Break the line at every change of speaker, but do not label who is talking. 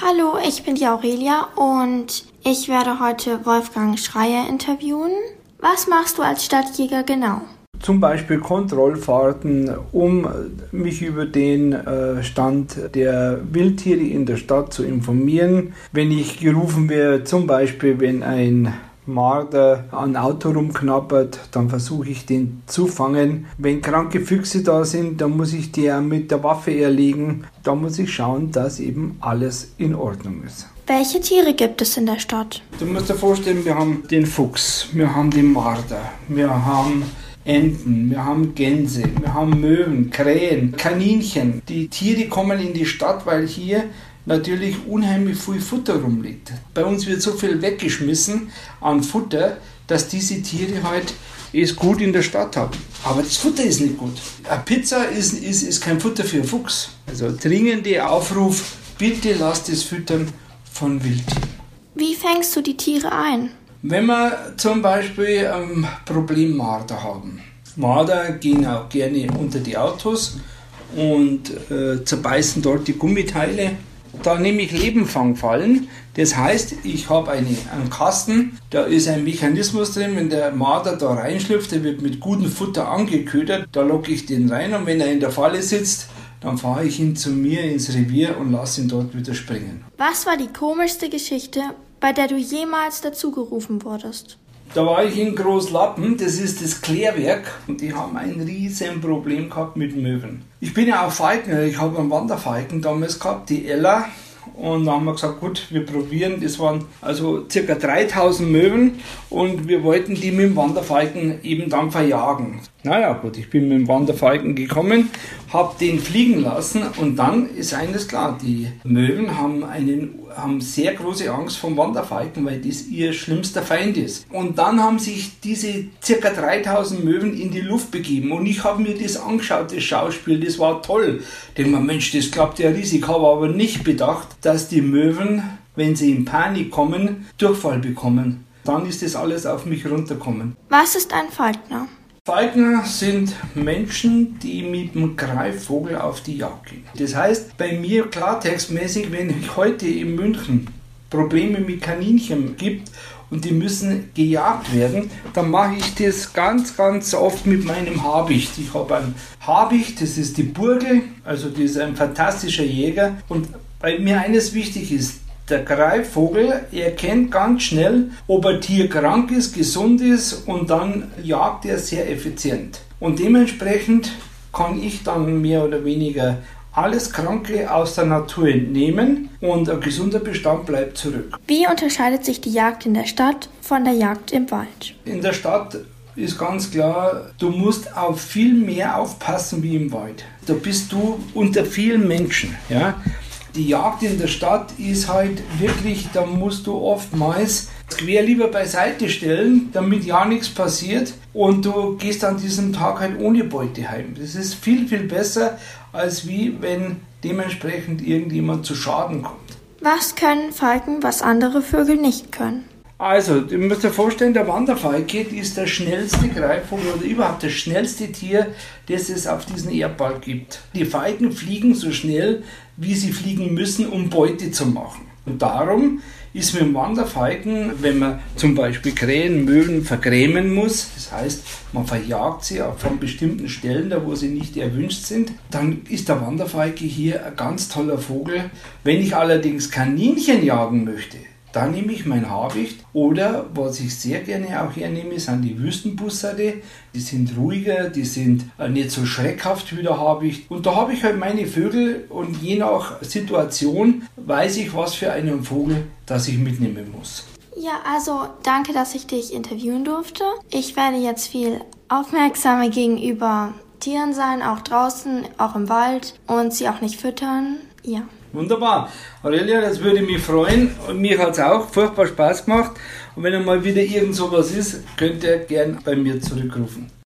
Hallo, ich bin die Aurelia und ich werde heute Wolfgang Schreier interviewen. Was machst du als Stadtjäger genau?
Zum Beispiel Kontrollfahrten, um mich über den äh, Stand der Wildtiere in der Stadt zu informieren. Wenn ich gerufen werde, zum Beispiel wenn ein Marder an Auto rumknabbert, dann versuche ich den zu fangen. Wenn kranke Füchse da sind, dann muss ich die mit der Waffe erlegen. Da muss ich schauen, dass eben alles in Ordnung ist.
Welche Tiere gibt es in der Stadt?
Du musst dir vorstellen, wir haben den Fuchs, wir haben den Marder, wir haben Enten, wir haben Gänse, wir haben Möwen, Krähen, Kaninchen. Die Tiere kommen in die Stadt, weil hier natürlich unheimlich viel Futter rumliegt. Bei uns wird so viel weggeschmissen an Futter, dass diese Tiere halt es gut in der Stadt haben. Aber das Futter ist nicht gut. Eine Pizza ist, ist, ist kein Futter für einen Fuchs. Also dringende Aufruf, bitte lasst es füttern von Wildtieren.
Wie fängst du die Tiere ein?
Wenn wir zum Beispiel ein Problem Marder haben. Marder gehen auch gerne unter die Autos und äh, zerbeißen dort die Gummiteile da nehme ich Lebenfangfallen. Das heißt, ich habe eine, einen Kasten, da ist ein Mechanismus drin, wenn der Marder da reinschlüpft, der wird mit gutem Futter angeködert, da locke ich den rein und wenn er in der Falle sitzt, dann fahre ich ihn zu mir ins Revier und lasse ihn dort wieder springen.
Was war die komischste Geschichte, bei der du jemals dazugerufen wurdest?
Da war ich in Großlappen, das ist das Klärwerk und die haben ein riesen Problem gehabt mit Möwen. Ich bin ja auch Falkner, ich habe einen Wanderfalken damals gehabt, die Ella. Und dann haben wir gesagt, gut, wir probieren. Das waren also circa 3000 Möwen und wir wollten die mit dem Wanderfalken eben dann verjagen. Naja, gut, ich bin mit dem Wanderfalken gekommen, habe den fliegen lassen und dann ist eines klar, die Möwen haben, einen, haben sehr große Angst vom Wanderfalken, weil das ihr schlimmster Feind ist. Und dann haben sich diese circa 3000 Möwen in die Luft begeben und ich habe mir das angeschaut, das Schauspiel, das war toll. Denn man, Mensch, das klappt ja riesig, habe aber nicht bedacht, dass die Möwen, wenn sie in Panik kommen, Durchfall bekommen. Dann ist das alles auf mich runterkommen.
Was ist ein Falkner?
Falkner sind Menschen, die mit dem Greifvogel auf die Jagd gehen. Das heißt, bei mir klartextmäßig, wenn ich heute in München Probleme mit Kaninchen gibt und die müssen gejagt werden, dann mache ich das ganz, ganz oft mit meinem Habicht. Ich habe ein Habicht, das ist die Burgel, also das ist ein fantastischer Jäger und bei mir eines wichtig ist, der Greifvogel erkennt ganz schnell, ob ein Tier krank ist, gesund ist und dann jagt er sehr effizient. Und dementsprechend kann ich dann mehr oder weniger alles Kranke aus der Natur entnehmen und ein gesunder Bestand bleibt zurück.
Wie unterscheidet sich die Jagd in der Stadt von der Jagd im Wald?
In der Stadt ist ganz klar, du musst auf viel mehr aufpassen wie im Wald. Da bist du unter vielen Menschen. Ja? Die Jagd in der Stadt ist halt wirklich, da musst du oftmals Quer lieber beiseite stellen, damit ja nichts passiert und du gehst an diesem Tag halt ohne Beute heim. Das ist viel, viel besser, als wie wenn dementsprechend irgendjemand zu Schaden kommt.
Was können Falken, was andere Vögel nicht können?
Also, du musst dir vorstellen, der Wanderfalke ist der schnellste Greifvogel oder überhaupt das schnellste Tier, das es auf diesem Erdball gibt. Die Falken fliegen so schnell, wie sie fliegen müssen, um Beute zu machen. Und darum ist mit dem Wanderfalken, wenn man zum Beispiel Krähen, Möwen vergrämen muss, das heißt, man verjagt sie von bestimmten Stellen, da wo sie nicht erwünscht sind, dann ist der Wanderfalke hier ein ganz toller Vogel. Wenn ich allerdings Kaninchen jagen möchte, dann nehme ich mein Habicht oder was ich sehr gerne auch hernehme, sind die Wüstenbussarde. Die sind ruhiger, die sind äh, nicht so schreckhaft wie der Habicht. Und da habe ich halt meine Vögel und je nach Situation weiß ich, was für einen Vogel das ich mitnehmen muss.
Ja, also danke, dass ich dich interviewen durfte. Ich werde jetzt viel aufmerksamer gegenüber Tieren sein, auch draußen, auch im Wald und sie auch nicht füttern. Ja.
Wunderbar. Aurelia, das würde mich freuen. Und mir hat es auch furchtbar Spaß gemacht. Und wenn einmal wieder irgend sowas ist, könnt ihr gern bei mir zurückrufen.